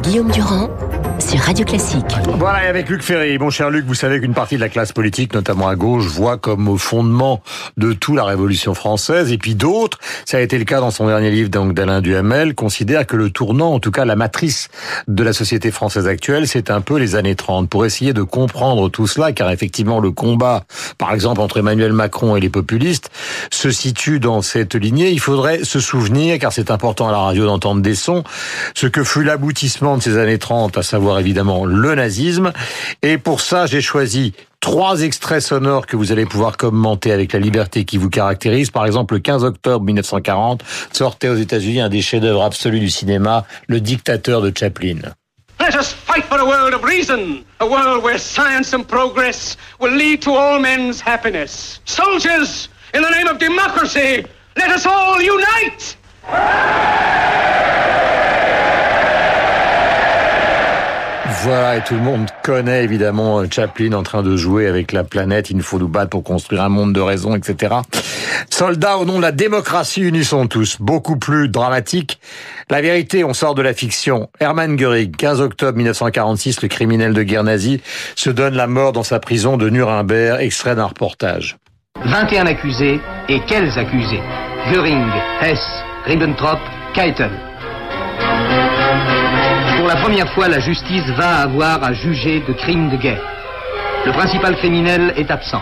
Guillaume Durand Radio Classique. Voilà, et avec Luc Ferry. Mon cher Luc, vous savez qu'une partie de la classe politique, notamment à gauche, voit comme au fondement de tout la Révolution française. Et puis d'autres, ça a été le cas dans son dernier livre d'Alain Duhamel, considèrent que le tournant, en tout cas la matrice de la société française actuelle, c'est un peu les années 30. Pour essayer de comprendre tout cela, car effectivement le combat, par exemple, entre Emmanuel Macron et les populistes, se situe dans cette lignée, il faudrait se souvenir, car c'est important à la radio d'entendre des sons, ce que fut l'aboutissement de ces années 30, à savoir évidemment le nazisme. Et pour ça, j'ai choisi trois extraits sonores que vous allez pouvoir commenter avec la liberté qui vous caractérise. Par exemple, le 15 octobre 1940, sortait aux États-Unis un des chefs-d'œuvre absolus du cinéma, Le dictateur de Chaplin. Let us fight for a world of reason, a world where science and progress will lead to all men's happiness. Soldiers, in the name of democracy, let us all unite! Voilà, et tout le monde connaît évidemment Chaplin en train de jouer avec la planète. Il nous faut nous battre pour construire un monde de raison, etc. Soldats au nom de la démocratie, unissons tous. Beaucoup plus dramatique. La vérité, on sort de la fiction. Hermann Göring, 15 octobre 1946, le criminel de guerre nazi, se donne la mort dans sa prison de Nuremberg, extrait d'un reportage. 21 accusés, et quels accusés? Göring, Hess, Ribbentrop, Keitel. Pour la première fois, la justice va avoir à juger de crimes de guerre. Le principal criminel est absent,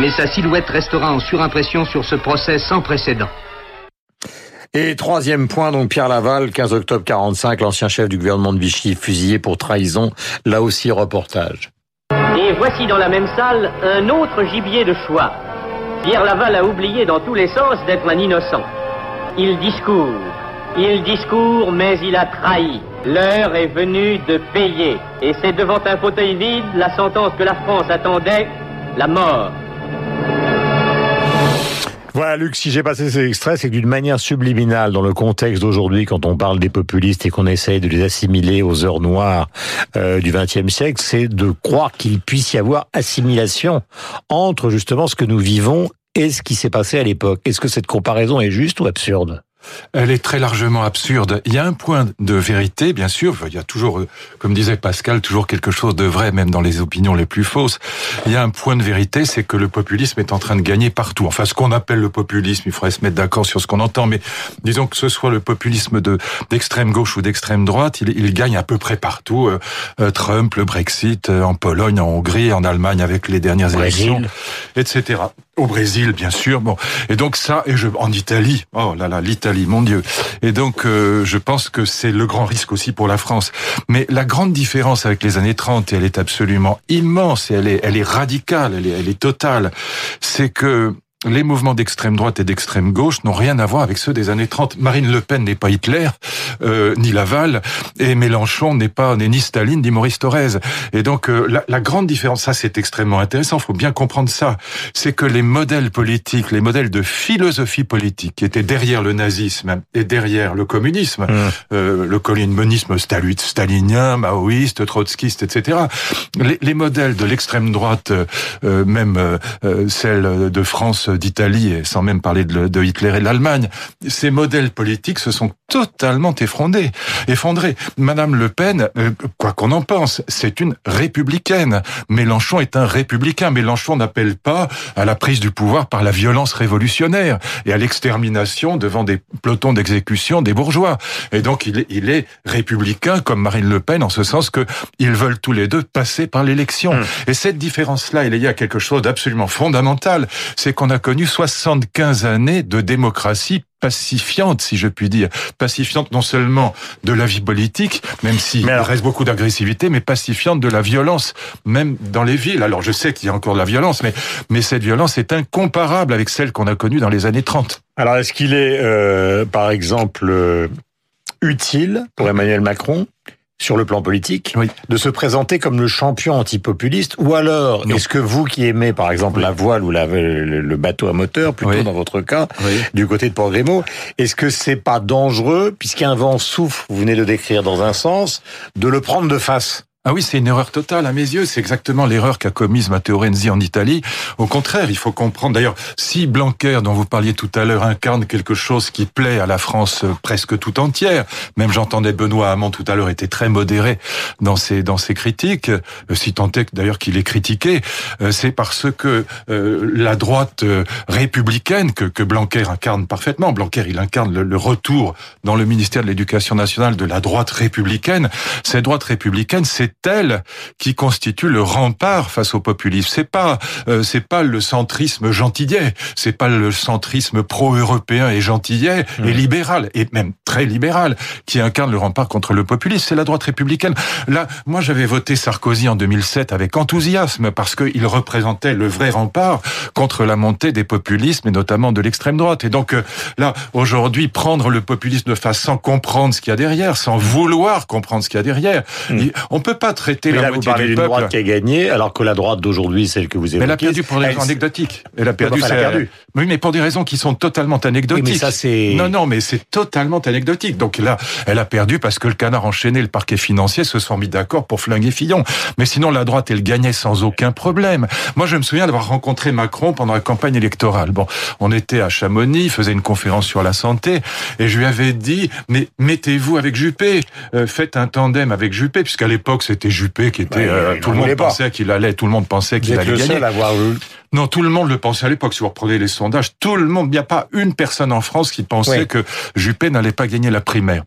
mais sa silhouette restera en surimpression sur ce procès sans précédent. Et troisième point, donc Pierre Laval, 15 octobre 45, l'ancien chef du gouvernement de Vichy, fusillé pour trahison. Là aussi, reportage. Et voici dans la même salle un autre gibier de choix. Pierre Laval a oublié dans tous les sens d'être un innocent. Il discourt, il discourt, mais il a trahi. L'heure est venue de payer. Et c'est devant un fauteuil vide la sentence que la France attendait, la mort. Voilà, Luc, si j'ai passé ces extraits, c'est d'une manière subliminale, dans le contexte d'aujourd'hui, quand on parle des populistes et qu'on essaye de les assimiler aux heures noires euh, du XXe siècle, c'est de croire qu'il puisse y avoir assimilation entre justement ce que nous vivons et ce qui s'est passé à l'époque. Est-ce que cette comparaison est juste ou absurde? Elle est très largement absurde. Il y a un point de vérité, bien sûr. Il y a toujours, euh, comme disait Pascal, toujours quelque chose de vrai, même dans les opinions les plus fausses. Il y a un point de vérité, c'est que le populisme est en train de gagner partout. Enfin, ce qu'on appelle le populisme, il faudrait se mettre d'accord sur ce qu'on entend, mais disons que ce soit le populisme de d'extrême gauche ou d'extrême droite, il, il, gagne à peu près partout. Euh, euh, Trump, le Brexit, en Pologne, en Hongrie, en Allemagne avec les dernières élections, etc. Au Brésil, bien sûr. Bon, et donc ça, et je en Italie. Oh là là, l'Italie mon Dieu. Et donc, euh, je pense que c'est le grand risque aussi pour la France. Mais la grande différence avec les années 30, et elle est absolument immense, et elle est, elle est radicale, elle est, elle est totale, c'est que les mouvements d'extrême droite et d'extrême gauche n'ont rien à voir avec ceux des années 30. Marine Le Pen n'est pas Hitler, euh, ni Laval, et Mélenchon n'est pas n'est ni Staline ni Maurice Thorez. Et donc euh, la, la, grande différence, ça c'est extrêmement intéressant, faut bien comprendre ça, c'est que les modèles politiques, les modèles de philosophie politique qui étaient derrière le nazisme et derrière le communisme, mmh. euh, le communisme stalinien, maoïste, trotskiste, etc. Les, les modèles de l'extrême droite, euh, même euh, celle de France d'Italie, et sans même parler de, Hitler et de l'Allemagne, ces modèles politiques se sont totalement effondrés. effondrés. Madame Le Pen, euh, quoi qu'on en pense, c'est une républicaine. Mélenchon est un républicain. Mélenchon n'appelle pas à la prise du pouvoir par la violence révolutionnaire et à l'extermination devant des pelotons d'exécution des bourgeois. Et donc il est, il est républicain comme Marine Le Pen en ce sens que ils veulent tous les deux passer par l'élection. Hum. Et cette différence-là, il y a quelque chose d'absolument fondamental, c'est qu'on a connu 75 années de démocratie pacifiante, si je puis dire. Pacifiante non seulement de la vie politique, même s'il il reste beaucoup d'agressivité, mais pacifiante de la violence, même dans les villes. Alors je sais qu'il y a encore de la violence, mais, mais cette violence est incomparable avec celle qu'on a connue dans les années 30. Alors est-ce qu'il est, euh, par exemple, euh, utile pour Emmanuel Macron sur le plan politique, oui. de se présenter comme le champion antipopuliste Ou alors, est-ce que vous qui aimez par exemple oui. la voile ou la, le, bateau à moteur, plutôt oui. dans votre cas, du côté de Port Grimaud, est-ce que c'est pas dangereux, puisqu'un vent souffle, vous venez de décrire dans un sens, de le prendre de face? Ah oui, c'est une erreur totale à mes yeux. C'est exactement l'erreur qu'a commise Matteo Renzi en Italie. Au contraire, il faut comprendre. D'ailleurs, si Blanquer, dont vous parliez tout à l'heure, incarne quelque chose qui plaît à la France euh, presque tout entière, même j'entendais Benoît Hamon tout à l'heure était très modéré dans ses dans ses critiques, euh, si tant est d'ailleurs qu'il est critiqué, euh, c'est parce que la droite républicaine que, que Blanquer incarne parfaitement. Blanquer, il incarne le, le retour dans le ministère de l'Éducation nationale de la droite républicaine. Cette droite républicaine, c'est c'est elle qui constitue le rempart face au populisme. C'est pas euh, c'est pas le centrisme gentillet, c'est pas le centrisme pro-européen et gentillet et mmh. libéral et même très libéral qui incarne le rempart contre le populisme. C'est la droite républicaine. Là, moi j'avais voté Sarkozy en 2007 avec enthousiasme parce qu'il représentait le vrai rempart contre la montée des populismes et notamment de l'extrême droite. Et donc euh, là aujourd'hui prendre le populisme de face sans comprendre ce qu'il y a derrière, sans vouloir comprendre ce qu'il y a derrière, mmh. on peut pas traiter mais la là, vous parlez d'une droite qui a gagné, alors que la droite d'aujourd'hui, celle que vous évoquez... Elle a perdu pour des raisons anecdotiques. Elle a perdu, elle a perdu. Oui, mais pour des raisons qui sont totalement anecdotiques. Oui, mais ça, c'est... Non, non, mais c'est totalement anecdotique. Donc là, elle a perdu parce que le canard enchaîné, le parquet financier se sont mis d'accord pour flinguer Fillon. Mais sinon, la droite, elle gagnait sans aucun problème. Moi, je me souviens d'avoir rencontré Macron pendant la campagne électorale. Bon, on était à Chamonix, il faisait une conférence sur la santé, et je lui avais dit, mais mettez-vous avec Juppé, euh, faites un tandem avec Juppé, puisqu'à l'époque, c'était Juppé qui était, euh, tout le monde pensait qu'il allait, tout le monde pensait qu'il allait le gagner. Seul à avoir non, tout le monde le pensait à l'époque. Si vous reprenez les sondages, tout le monde, il n'y a pas une personne en France qui pensait que Juppé n'allait pas gagner la primaire.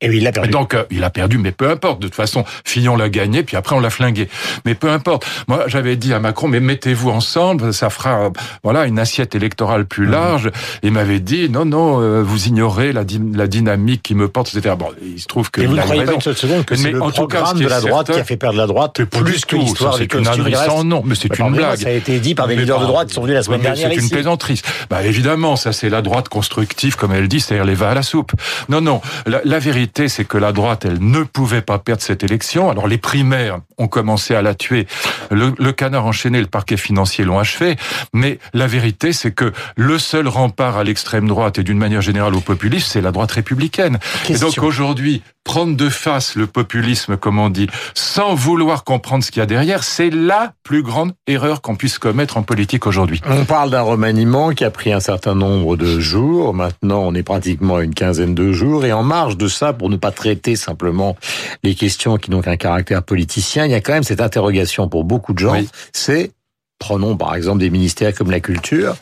Et il a perdu. donc, euh, il a perdu, mais peu importe. De toute façon, Fillon l'a gagné, puis après, on l'a flingué. Mais peu importe. Moi, j'avais dit à Macron, mais mettez-vous ensemble, ça fera, voilà, une assiette électorale plus mmh. large. Il m'avait dit, non, non, euh, vous ignorez la, la, dynamique qui me porte, etc. Bon, il se trouve que. Et vous ne croyez pas une seule seconde que c'est le en programme de la droite qui a fait perdre la droite plus que l'histoire des costumes Non, mais c'est une blague. Ça a été dit par des leaders de droite qui sont venus la semaine dernière C'est une plaisanterie. Bah, évidemment, ça, c'est la droite constructive, comme elle dit, c'est-à-dire les va à la soupe. Non, non. la vérité, c'est que la droite elle ne pouvait pas perdre cette élection. Alors les primaires ont commencé à la tuer. Le, canard enchaîné, le parquet financier l'ont achevé. Mais la vérité, c'est que le seul rempart à l'extrême droite et d'une manière générale au populisme, c'est la droite républicaine. Et donc aujourd'hui, prendre de face le populisme, comme on dit, sans vouloir comprendre ce qu'il y a derrière, c'est la plus grande erreur qu'on puisse commettre en politique aujourd'hui. On parle d'un remaniement qui a pris un certain nombre de jours. Maintenant, on est pratiquement à une quinzaine de jours. Et en marge de ça, pour ne pas traiter simplement les questions qui n'ont qu'un caractère politicien, il y a quand même cette interrogation pour beaucoup de gens. C'est, prenons par exemple des ministères comme la culture,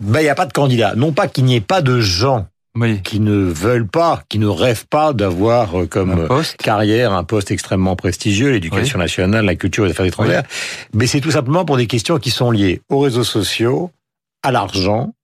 ben, il n'y a pas de candidat. Non pas qu'il n'y ait pas de gens qui ne veulent pas, qui ne rêvent pas d'avoir euh, comme carrière un poste extrêmement prestigieux, l'éducation nationale, la culture et les affaires étrangères. Mais c'est tout simplement pour des questions qui sont liées aux réseaux sociaux, à l'argent,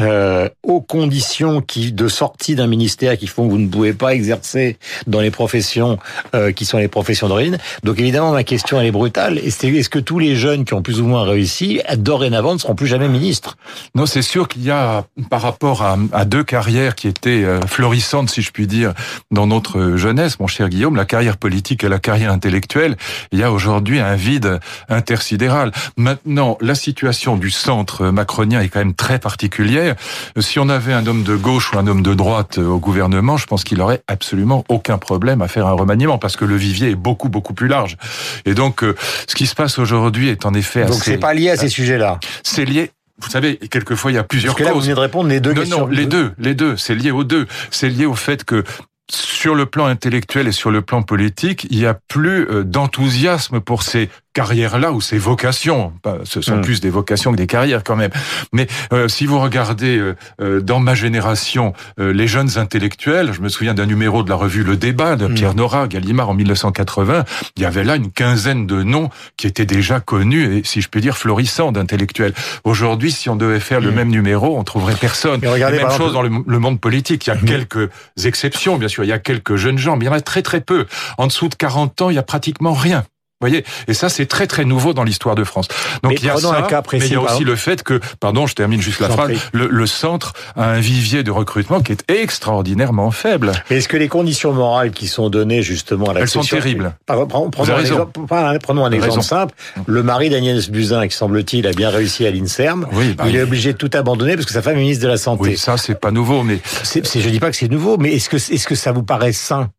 euh, aux conditions qui de sortie d'un ministère qui font que vous ne pouvez pas exercer dans les professions euh, qui sont les professions d'origine. Donc évidemment, ma question elle est brutale. Est-ce que tous les jeunes qui ont plus ou moins réussi, dorénavant, ne seront plus jamais ministres? Non, c'est sûr qu'il y a, par rapport à, à, deux carrières qui étaient euh, florissantes, si je puis dire, dans notre jeunesse, mon cher Guillaume, la carrière politique et la carrière intellectuelle, il y a aujourd'hui un vide intersidéral. Maintenant, la situation du centre macronien est quand même très particulière si on avait un homme de gauche ou un homme de droite au gouvernement, je pense qu'il aurait absolument aucun problème à faire un remaniement parce que le vivier est beaucoup beaucoup plus large. Et donc, euh, ce qui se passe aujourd'hui est en effet donc c'est pas lié à ces sujets-là. C'est lié vous savez, quelquefois il y a plusieurs Parce que là, Vous venez de répondre les deux non, questions. Non, les deux, les deux. C'est lié aux deux. C'est lié au fait que sur le plan intellectuel et sur le plan politique, il n'y a plus euh, d'enthousiasme pour ces carrières-là ou ces vocations. Ce sont hmm. plus des vocations que des carrières quand même. Mais euh, si vous regardez euh, euh, dans ma génération les jeunes intellectuels, je me souviens d'un numéro de la revue Le Débat de hmm. Pierre Nora, Gallimard en 1980, il y avait là une quinzaine de noms qui étaient déjà connus et si je peux dire florissants d'intellectuels. Aujourd'hui, si on devait faire le hmm. même numéro, on trouverait personne. regardez, même chose dans le, monde politique. Il y a quelques exceptions, bien sûr. Il y a quelques jeunes gens, mais il y en a très très peu. En dessous de 40 ans, il y a pratiquement rien voyez, et ça c'est très très nouveau dans l'histoire de France. Donc il y a ça, un cas précis, mais il y a aussi le fait que, pardon, je termine juste la phrase, le, centre a un vivier de recrutement qui est extraordinairement faible. Est-ce que les conditions morales qui sont données justement à la Elles sont terribles. Prenons, un exemple, prenons un exemple simple. Le mari d'Agnès Buzyn, qui semble-t-il a bien réussi à l'INSERM, oui, bah il est obligé de tout abandonner parce que sa femme est ministre de la Santé. Oui, ça c'est pas nouveau, mais... C'est, je dis pas que c'est nouveau, mais est-ce que, est-ce que ça vous paraît sain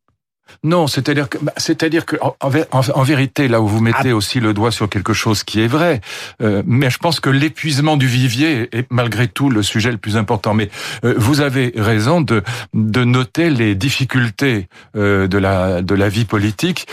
Non, c'est-à-dire que, bah, c'est-à-dire que, en, en, vérité, là où vous mettez ah. aussi le doigt sur quelque chose qui est vrai, euh, mais je pense que l'épuisement du vivier est malgré tout le sujet le plus important. Mais euh, vous avez raison de de noter les difficultés euh, de la de la vie politique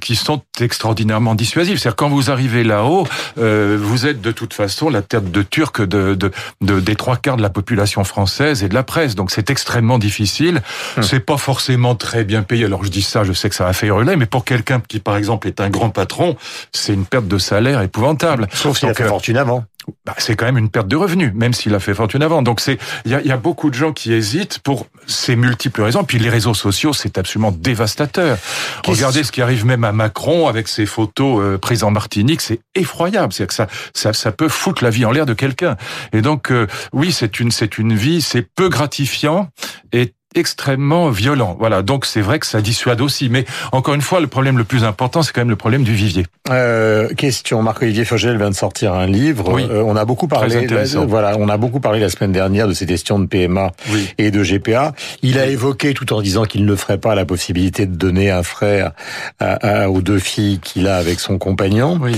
qui sont extraordinairement dissuasives. C'est-à-dire quand vous arrivez là-haut, vous êtes de toute façon la tête de turc de, de, de, des trois quarts de la population française et de la presse. Donc c'est extrêmement difficile. Hum. C'est pas forcément très bien payé. Alors je dis ça, je sais que ça va faire relais, mais pour quelqu'un qui, par exemple, est un grand patron, c'est une perte de salaire épouvantable. Sauf s'il a fait euh, fortune avant. Bah, c'est quand même une perte de revenus, même s'il a fait fortune avant. Donc c'est, il y a, y a, beaucoup de gens qui hésitent pour ces multiples raisons. Puis les réseaux sociaux, c'est absolument dévastateur. Regardez ce qui arrive même à Macron avec ses photos euh, prises en Martinique, c'est effroyable. C'est que ça, ça, ça peut foutre la vie en l'air de quelqu'un. Et donc euh, oui, c'est une, c'est une vie, c'est peu gratifiant et extrêmement violent. Voilà, donc c'est vrai que ça dissuade aussi. Mais encore une fois, le problème le plus important, c'est quand même le problème du vivier. Euh, question, Marc-Olivier Fogel vient de sortir un livre. Oui, euh, on a beaucoup parlé, voilà, on a beaucoup parlé la semaine dernière de ces questions de PMA et de GPA. Il a évoqué, tout en disant qu'il ne ferait pas la possibilité de donner un frère à, aux deux filles qu'il a avec son compagnon. Oui.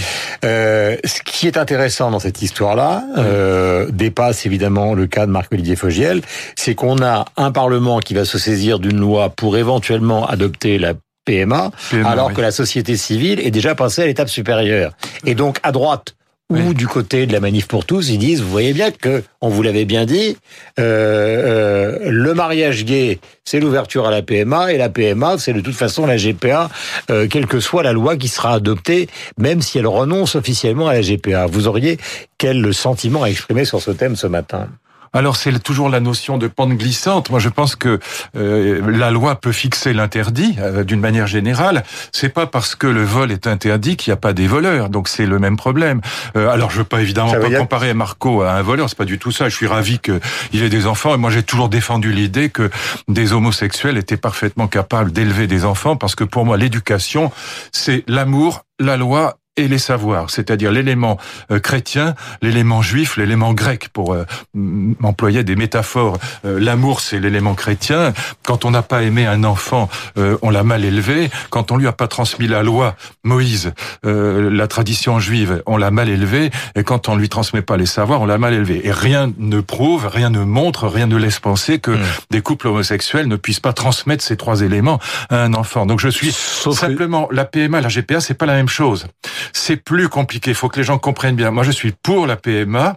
Euh, ce qui est intéressant dans cette histoire-là euh, dépasse évidemment le cas de Marc-Olivier Fogiel, c'est qu'on a un parlement qui va se saisir d'une loi pour éventuellement adopter la PMA, alors que la société civile est déjà passée à l'étape supérieure. Et donc, à droite, ou du côté de la manif pour tous, ils disent, vous voyez bien que, on vous l'avait bien dit, euh, euh, le mariage gay, c'est l'ouverture à la PMA, et la PMA, c'est de toute façon la GPA, euh, quelle que soit la loi qui sera adoptée, même si elle renonce officiellement à la GPA. Vous auriez quel sentiment à exprimer sur ce thème ce matin? Alors c'est toujours la notion de pente glissante. Moi je pense que euh, la loi peut fixer l'interdit euh, d'une manière générale. C'est pas parce que le vol est interdit qu'il n'y a pas des voleurs. Donc c'est le même problème. Euh, alors je veux pas évidemment pas comparer Marco à un voleur. C'est pas du tout ça. Je suis ravi qu'il ait des enfants. Et moi j'ai toujours défendu l'idée que des homosexuels étaient parfaitement capables d'élever des enfants parce que pour moi l'éducation c'est l'amour la loi et les savoirs, c'est-à-dire l'élément euh, chrétien, l'élément juif, l'élément grec, pour euh, employer des métaphores. Euh, l'amour, c'est l'élément chrétien. Quand on n'a pas aimé un enfant, on l'a mal élevé. Quand on lui a pas transmis la loi, Moïse, la tradition juive, on l'a mal élevé. Et quand on lui transmet pas les savoirs, on l'a mal élevé. Et rien ne prouve, rien ne montre, rien ne laisse penser que mmh. des couples homosexuels ne puissent pas transmettre ces trois éléments à un enfant. Donc je suis simplement la PMA, la GPA, c'est pas la même chose c'est plus compliqué. Il faut que les gens comprennent bien. Moi, je suis pour la PMA,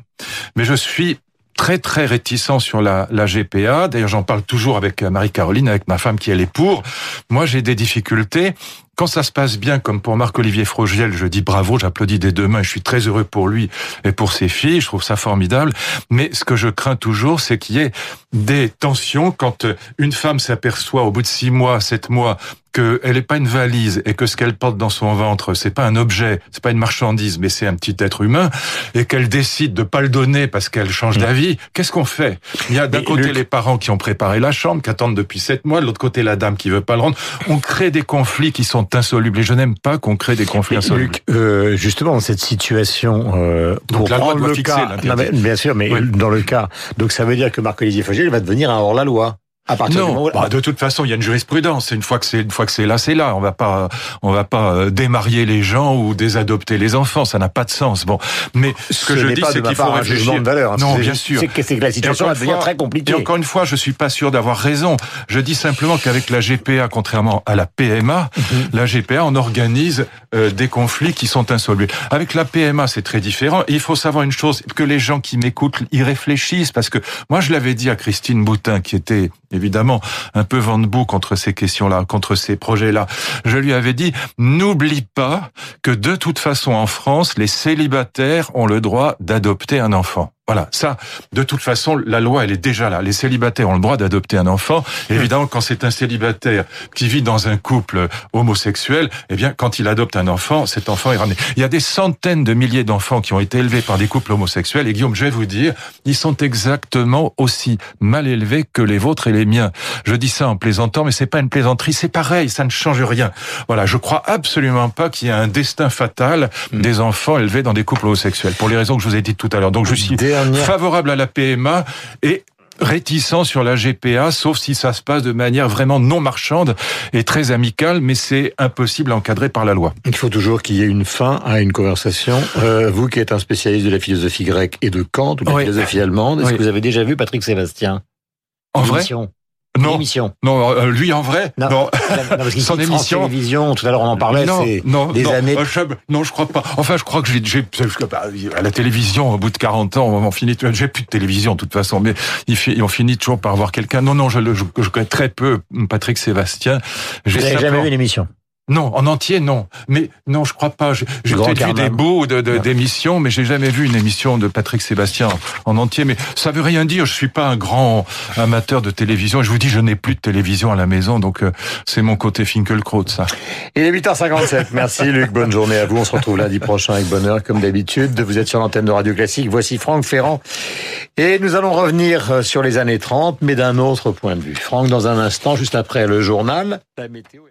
mais je suis très très réticent sur la, la GPA. D'ailleurs, j'en parle toujours avec Marie-Caroline, avec ma femme qui elle est pour. Moi, j'ai des difficultés. Quand ça se passe bien, comme pour Marc-Olivier Frogiel, je dis bravo, j'applaudis des deux mains, je suis très heureux pour lui et pour ses filles, je trouve ça formidable. Mais ce que je crains toujours, c'est qu'il y ait des tensions quand une femme s'aperçoit au bout de six mois, sept mois, qu'elle n'est pas une valise et que ce qu'elle porte dans son ventre, c'est pas un objet, c'est pas une marchandise, mais c'est un petit être humain, et qu'elle décide de pas le donner parce qu'elle change d'avis, qu'est-ce qu'on fait? Il y a d'un côté les parents qui ont préparé la chambre, qui attendent depuis sept mois, de l'autre côté la dame qui veut pas le rendre. On crée des conflits qui sont insolubles, et je n'aime pas qu'on crée des conflits insolubles. Luc, euh, justement, cette situation, euh, pour prendre le cas, bien sûr, mais dans le cas, donc ça veut dire que Marc-Olivier Fogel va devenir un hors-la-loi non, bah, de toute façon, il y a une jurisprudence. Une fois que c'est une fois que c'est là, c'est là. On va pas on va pas euh, démarier les gens ou désadopter les enfants. Ça n'a pas de sens. Bon, mais ce que je dis, c'est qu'il faut réfléchir. De valeur, hein. Non, bien sûr. C'est que, la situation va devenir très compliquée. Et encore une fois, je suis pas sûr d'avoir raison. Je dis simplement qu'avec la GPA, contrairement à la PMA, mhm. la GPA, on organise euh, des conflits qui sont insolubles. Avec la PMA, c'est très différent. Et il faut savoir une chose que les gens qui m'écoutent y réfléchissent parce que moi, je l'avais dit à Christine Boutin, qui était évidemment un peu vent debout contre ces questions-là, contre ces projets-là. Je lui avais dit, n'oublie pas que de toute façon en France, les célibataires ont le droit d'adopter un enfant. Voilà, ça, de toute façon, la loi, elle est déjà là. Les célibataires ont le droit d'adopter un enfant. évidemment, quand c'est un célibataire qui vit dans un couple homosexuel, eh bien, quand il adopte un enfant, cet enfant est ramené. Il y a des centaines de milliers d'enfants qui ont été élevés par des couples homosexuels. Et Guillaume, je vais vous dire, ils sont exactement aussi mal élevés que les vôtres et les miens. Je dis ça en plaisantant, mais c'est pas une plaisanterie, c'est pareil, ça ne change rien. Voilà, je crois absolument pas qu'il y ait un destin fatal hmm. des enfants élevés dans des couples homosexuels, pour les raisons que je vous ai dites tout à l'heure. Donc, je suis favorable à la PMA et réticent sur la GPA, sauf si ça se passe de manière vraiment non marchande et très amicale, mais c'est impossible à encadrer par la loi. Il faut toujours qu'il y ait une fin à une conversation. Euh, vous qui êtes un spécialiste de la philosophie grecque et de Kant, ou de la Oui. philosophie allemande, est-ce Oui. que vous avez déjà vu Patrick Sébastien? En vrai? Non, Émission. non, euh, lui en vrai Non. Non. Non, parce Son dit France émission. Télévisions, tout à l'heure on en parlait, non, non, des non, années. euh, je- non, je crois pas. Enfin, je crois que j'ai, que, bah, à la télévision, au bout de 40 ans, on finit, j'ai plus de télévision de toute façon, mais on finit toujours par voir quelqu'un. Non, non, je, le- je, je connais très peu Patrick Sébastien. J'ai Vous n'avez jamais vu l'émission? Non, en entier, non. Mais non, je crois pas. J'ai peut-être vu des bouts de- de- Non. d'émissions, mais j'ai jamais vu une émission de Patrick Sébastien en, en entier. Mais ça veut rien dire. Je suis pas un grand amateur de télévision. Et je vous dis, je n'ai plus de télévision à la maison, donc euh, c'est mon côté Finkelkraut, ça. Il est 8h57. Merci Luc. Bonne journée à vous. On se retrouve lundi prochain avec bonheur comme d'habitude. Vous êtes sur l'antenne de Radio Classique. Voici Franck Ferrand. Et nous allons revenir euh, sur les années 30, mais d'un autre point de vue. Franck, dans un instant, juste après le journal, la météo.